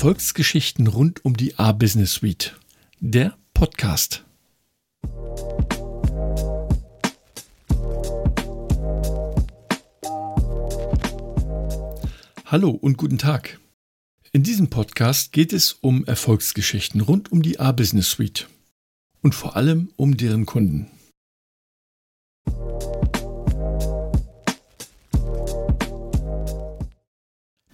Erfolgsgeschichten rund um die A-Business Suite. Der Podcast. Hallo und guten Tag. In diesem Podcast geht es um Erfolgsgeschichten rund um die A-Business Suite und vor allem um deren Kunden.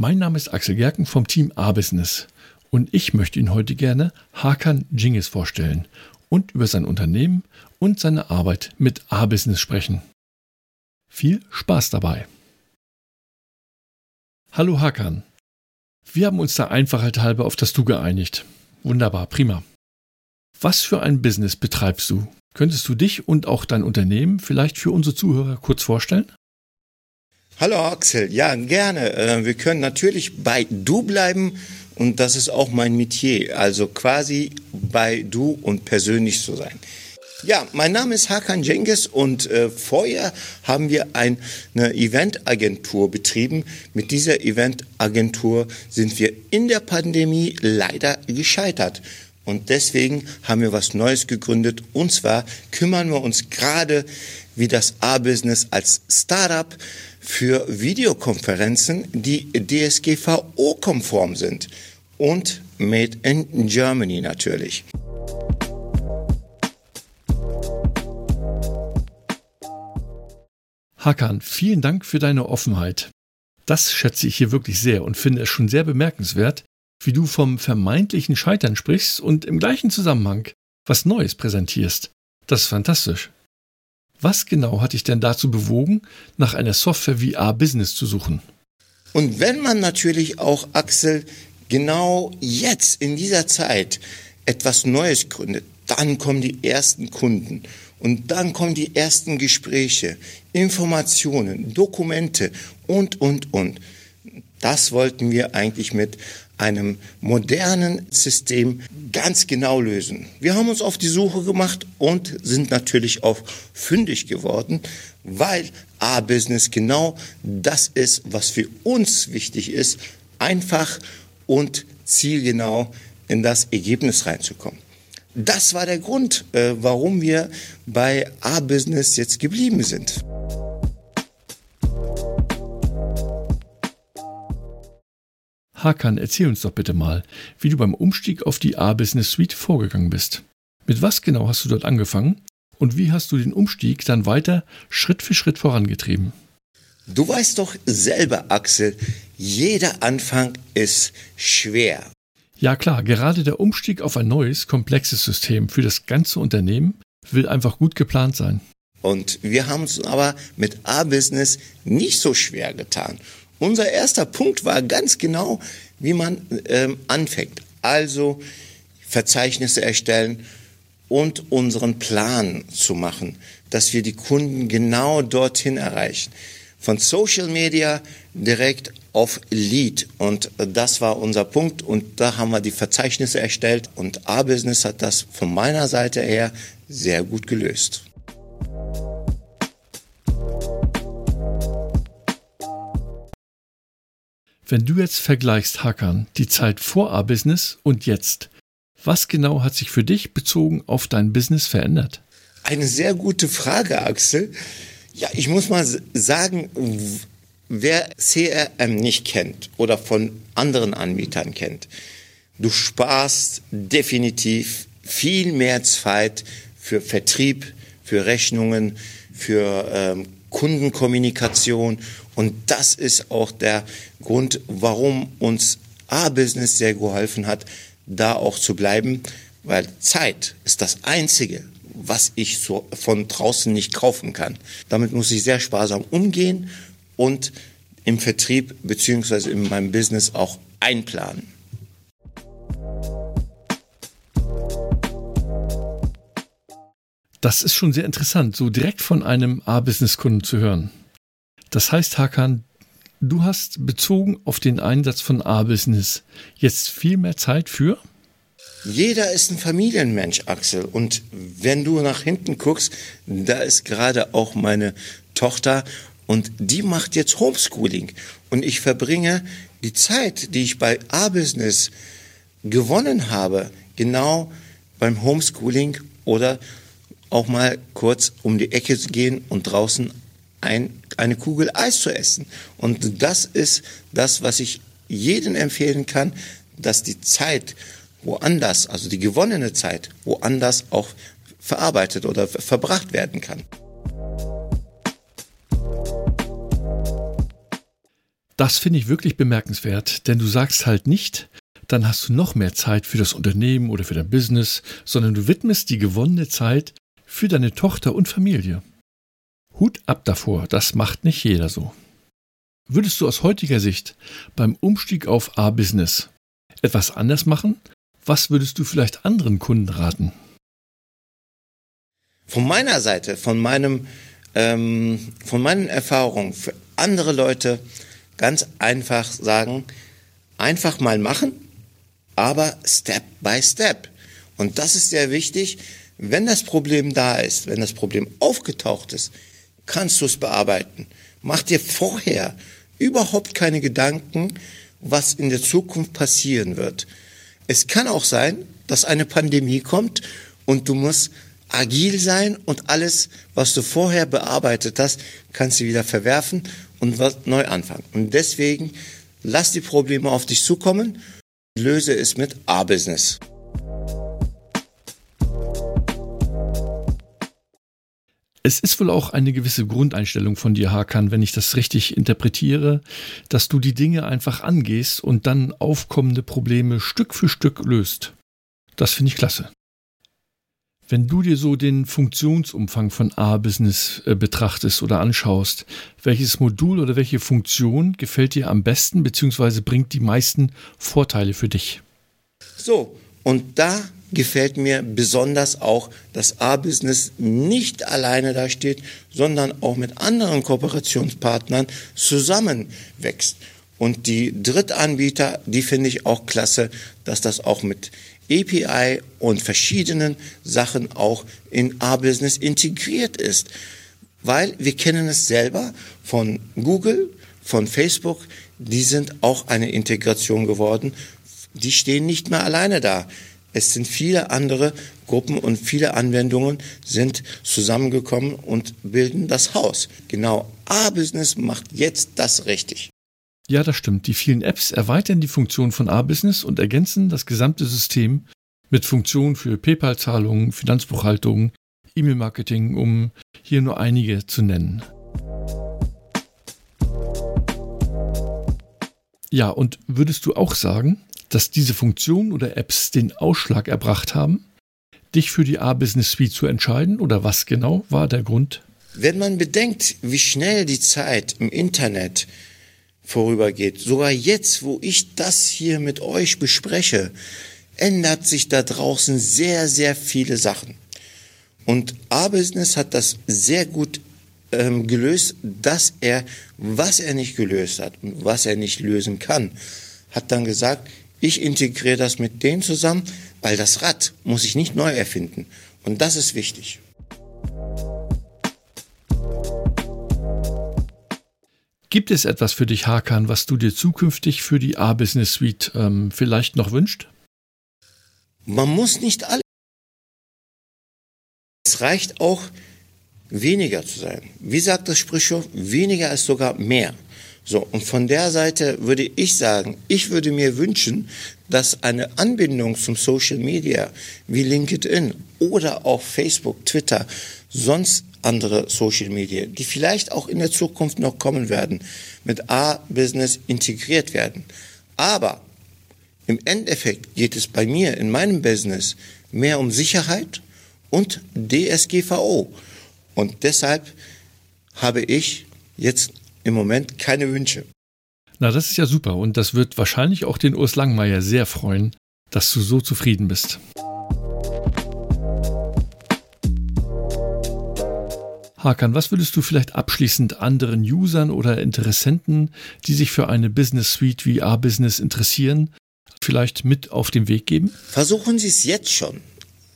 Mein Name ist Axel Gerken vom Team A-Business und ich möchte Ihnen heute gerne Hakan Jingis vorstellen und über sein Unternehmen und seine Arbeit mit A-Business sprechen. Viel Spaß dabei! Hallo Hakan. Wir haben uns da Einfachheit halber auf das Du geeinigt. Wunderbar, prima. Was für ein Business betreibst du? Könntest du dich und auch dein Unternehmen vielleicht für unsere Zuhörer kurz vorstellen? Hallo Axel, ja gerne. Äh, wir können natürlich bei du bleiben und das ist auch mein Metier, also quasi bei du und persönlich zu sein. Ja, mein Name ist Hakan Cengiz und äh, vorher haben wir ein, eine Eventagentur betrieben. Mit dieser Eventagentur sind wir in der Pandemie leider gescheitert. Und deswegen haben wir was Neues gegründet. Und zwar kümmern wir uns gerade wie das A-Business als Startup für Videokonferenzen, die DSGVO-konform sind und made in Germany natürlich. Hakan, vielen Dank für deine Offenheit. Das schätze ich hier wirklich sehr und finde es schon sehr bemerkenswert, wie du vom vermeintlichen Scheitern sprichst und im gleichen Zusammenhang was Neues präsentierst. Das ist fantastisch. Was genau hat dich denn dazu bewogen, nach einer Software wie A-Business zu suchen? Und wenn man natürlich auch, Axel, genau jetzt in dieser Zeit etwas Neues gründet, dann kommen die ersten Kunden und dann kommen die ersten Gespräche, Informationen, Dokumente und, und, und. Das wollten wir eigentlich mit einem modernen System ganz genau lösen. Wir haben uns auf die Suche gemacht und sind natürlich auch fündig geworden, weil A-Business genau das ist, was für uns wichtig ist, einfach und zielgenau in das Ergebnis reinzukommen. Das war der Grund, äh, warum wir bei A-Business jetzt geblieben sind. Hakan, erzähl uns doch bitte mal, wie du beim Umstieg auf die A-Business Suite vorgegangen bist. Mit was genau hast du dort angefangen und wie hast du den Umstieg dann weiter Schritt für Schritt vorangetrieben? Du weißt doch selber, Axel, jeder Anfang ist schwer. Ja klar, gerade der Umstieg auf ein neues, komplexes System für das ganze Unternehmen will einfach gut geplant sein. Und wir haben es aber mit A-Business nicht so schwer getan. Unser erster Punkt war ganz genau, wie man ähm, anfängt. Also Verzeichnisse erstellen und unseren Plan zu machen, dass wir die Kunden genau dorthin erreichen. Von Social Media direkt auf Lead. Und das war unser Punkt. Und da haben wir die Verzeichnisse erstellt. Und A-Business hat das von meiner Seite her sehr gut gelöst. Wenn du jetzt vergleichst, Hackern, die Zeit vor A-Business und jetzt, was genau hat sich für dich bezogen auf dein Business verändert? Eine sehr gute Frage, Axel. Ja, ich muss mal sagen, wer CRM nicht kennt oder von anderen Anbietern kennt, du sparst definitiv viel mehr Zeit für Vertrieb, für Rechnungen, für ähm, Kundenkommunikation und das ist auch der Grund, warum uns A-Business sehr geholfen hat, da auch zu bleiben, weil Zeit ist das Einzige, was ich so von draußen nicht kaufen kann. Damit muss ich sehr sparsam umgehen und im Vertrieb beziehungsweise in meinem Business auch einplanen. Das ist schon sehr interessant, so direkt von einem A-Business-Kunden zu hören. Das heißt, Hakan, du hast bezogen auf den Einsatz von A-Business jetzt viel mehr Zeit für? Jeder ist ein Familienmensch, Axel. Und wenn du nach hinten guckst, da ist gerade auch meine Tochter und die macht jetzt Homeschooling. und ich verbringe die Zeit, die ich bei A-Business gewonnen habe, genau beim Homeschooling oder auch mal kurz um die Ecke gehen und draußen ein, eine Kugel Eis zu essen. Und das ist das, was ich jedem empfehlen kann, dass die Zeit woanders, also die gewonnene Zeit, woanders auch verarbeitet oder verbracht werden kann. Das finde ich wirklich bemerkenswert, denn du sagst halt nicht, dann hast du noch mehr Zeit für das Unternehmen oder für dein Business, sondern du widmest die gewonnene Zeit für deine Tochter und Familie. Hut ab davor, das macht nicht jeder so. Würdest du aus heutiger Sicht beim Umstieg auf A-Business etwas anders machen? Was würdest du vielleicht anderen Kunden raten? Von meiner Seite, von meinem, ähm, von meinen Erfahrungen für andere Leute ganz einfach sagen, einfach mal machen, aber Step by Step. Und das ist sehr wichtig. Wenn das Problem da ist, wenn das Problem aufgetaucht ist, kannst du es bearbeiten. Mach dir vorher überhaupt keine Gedanken, was in der Zukunft passieren wird. Es kann auch sein, dass eine Pandemie kommt und du musst agil sein und alles, was du vorher bearbeitet hast, kannst du wieder verwerfen und neu anfangen. Und deswegen lass die Probleme auf dich zukommen, löse es mit A-Business. Es ist wohl auch eine gewisse Grundeinstellung von dir, Hakan, wenn ich das richtig interpretiere, dass du die Dinge einfach angehst und dann aufkommende Probleme Stück für Stück löst. Das finde ich klasse. Wenn du dir so den Funktionsumfang von A-Business äh, betrachtest oder anschaust, welches Modul oder welche Funktion gefällt dir am besten bzw. bringt die meisten Vorteile für dich? So, und da gefällt mir besonders auch, dass A-Business nicht alleine da steht, sondern auch mit anderen Kooperationspartnern zusammenwächst. Und die Drittanbieter, die finde ich auch klasse, dass das auch mit API und verschiedenen Sachen auch in A-Business integriert ist. Weil wir kennen es selber von Google, von Facebook, die sind auch eine Integration geworden. Die stehen nicht mehr alleine da. Es sind viele andere Gruppen und viele Anwendungen sind zusammengekommen und bilden das Haus. Genau A-Business macht jetzt das richtig. Ja, das stimmt. Die vielen Apps erweitern die Funktion von A-Business und ergänzen das gesamte System mit Funktionen für PayPal-Zahlungen, Finanzbuchhaltung, E-Mail-Marketing, um hier nur einige zu nennen. Ja, und würdest du auch sagen, dass diese Funktionen oder Apps den Ausschlag erbracht haben, dich für die A-Business Suite zu entscheiden oder was genau war der Grund? Wenn man bedenkt, wie schnell die Zeit im Internet vorübergeht. Sogar jetzt, wo ich das hier mit euch bespreche, ändert sich da draußen sehr, sehr viele Sachen. Und A-Business hat das sehr gut ähm, gelöst, dass er, was er nicht gelöst hat und was er nicht lösen kann, hat dann gesagt, ich integriere das mit dem zusammen, weil das Rad muss ich nicht neu erfinden. Und das ist wichtig. Gibt es etwas für dich, Hakan, was du dir zukünftig für die A-Business Suite ähm, vielleicht noch wünscht? Man muss nicht alles. Es reicht auch, weniger zu sein. Wie sagt das Sprichwort? Weniger ist sogar mehr. So, und von der Seite würde ich sagen, ich würde mir wünschen, dass eine Anbindung zum Social Media wie LinkedIn oder auch Facebook, Twitter, sonst andere Social Media, die vielleicht auch in der Zukunft noch kommen werden, mit A-Business integriert werden. Aber im Endeffekt geht es bei mir in meinem Business mehr um Sicherheit und DSGVO. Und deshalb habe ich jetzt im Moment keine Wünsche. Na, das ist ja super und das wird wahrscheinlich auch den Urs Langmeier sehr freuen, dass du so zufrieden bist. Hakan, was würdest du vielleicht abschließend anderen Usern oder Interessenten, die sich für eine Business Suite wie A-Business interessieren, vielleicht mit auf den Weg geben? Versuchen Sie es jetzt schon.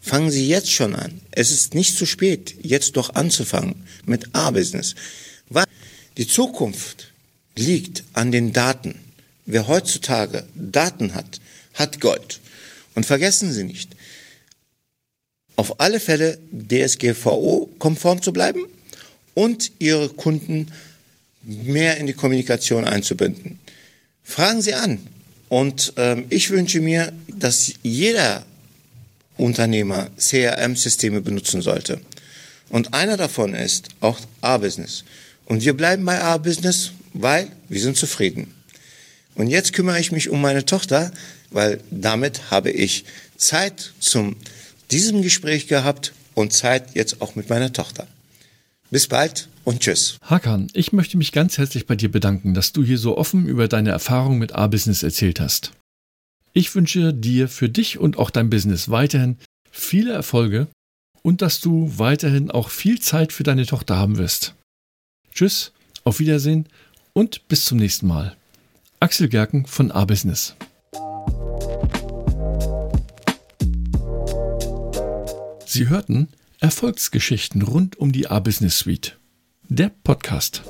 Fangen Sie jetzt schon an. Es ist nicht zu spät, jetzt doch anzufangen mit A-Business. Die Zukunft liegt an den Daten. Wer heutzutage Daten hat, hat Gold. Und vergessen Sie nicht, auf alle Fälle DSGVO-konform zu bleiben und Ihre Kunden mehr in die Kommunikation einzubinden. Fragen Sie an. Und ähm, ich wünsche mir, dass jeder Unternehmer CRM-Systeme benutzen sollte. Und einer davon ist auch A-Business. Und wir bleiben bei A-Business, weil wir sind zufrieden. Und jetzt kümmere ich mich um meine Tochter, weil damit habe ich Zeit zum diesem Gespräch gehabt und Zeit jetzt auch mit meiner Tochter. Bis bald und tschüss. Hakan, ich möchte mich ganz herzlich bei dir bedanken, dass du hier so offen über deine Erfahrung mit A-Business erzählt hast. Ich wünsche dir für dich und auch dein Business weiterhin viele Erfolge und dass du weiterhin auch viel Zeit für deine Tochter haben wirst. Tschüss, auf Wiedersehen und bis zum nächsten Mal. Axel Gerken von A-Business. Sie hörten Erfolgsgeschichten rund um die A-Business Suite. Der Podcast.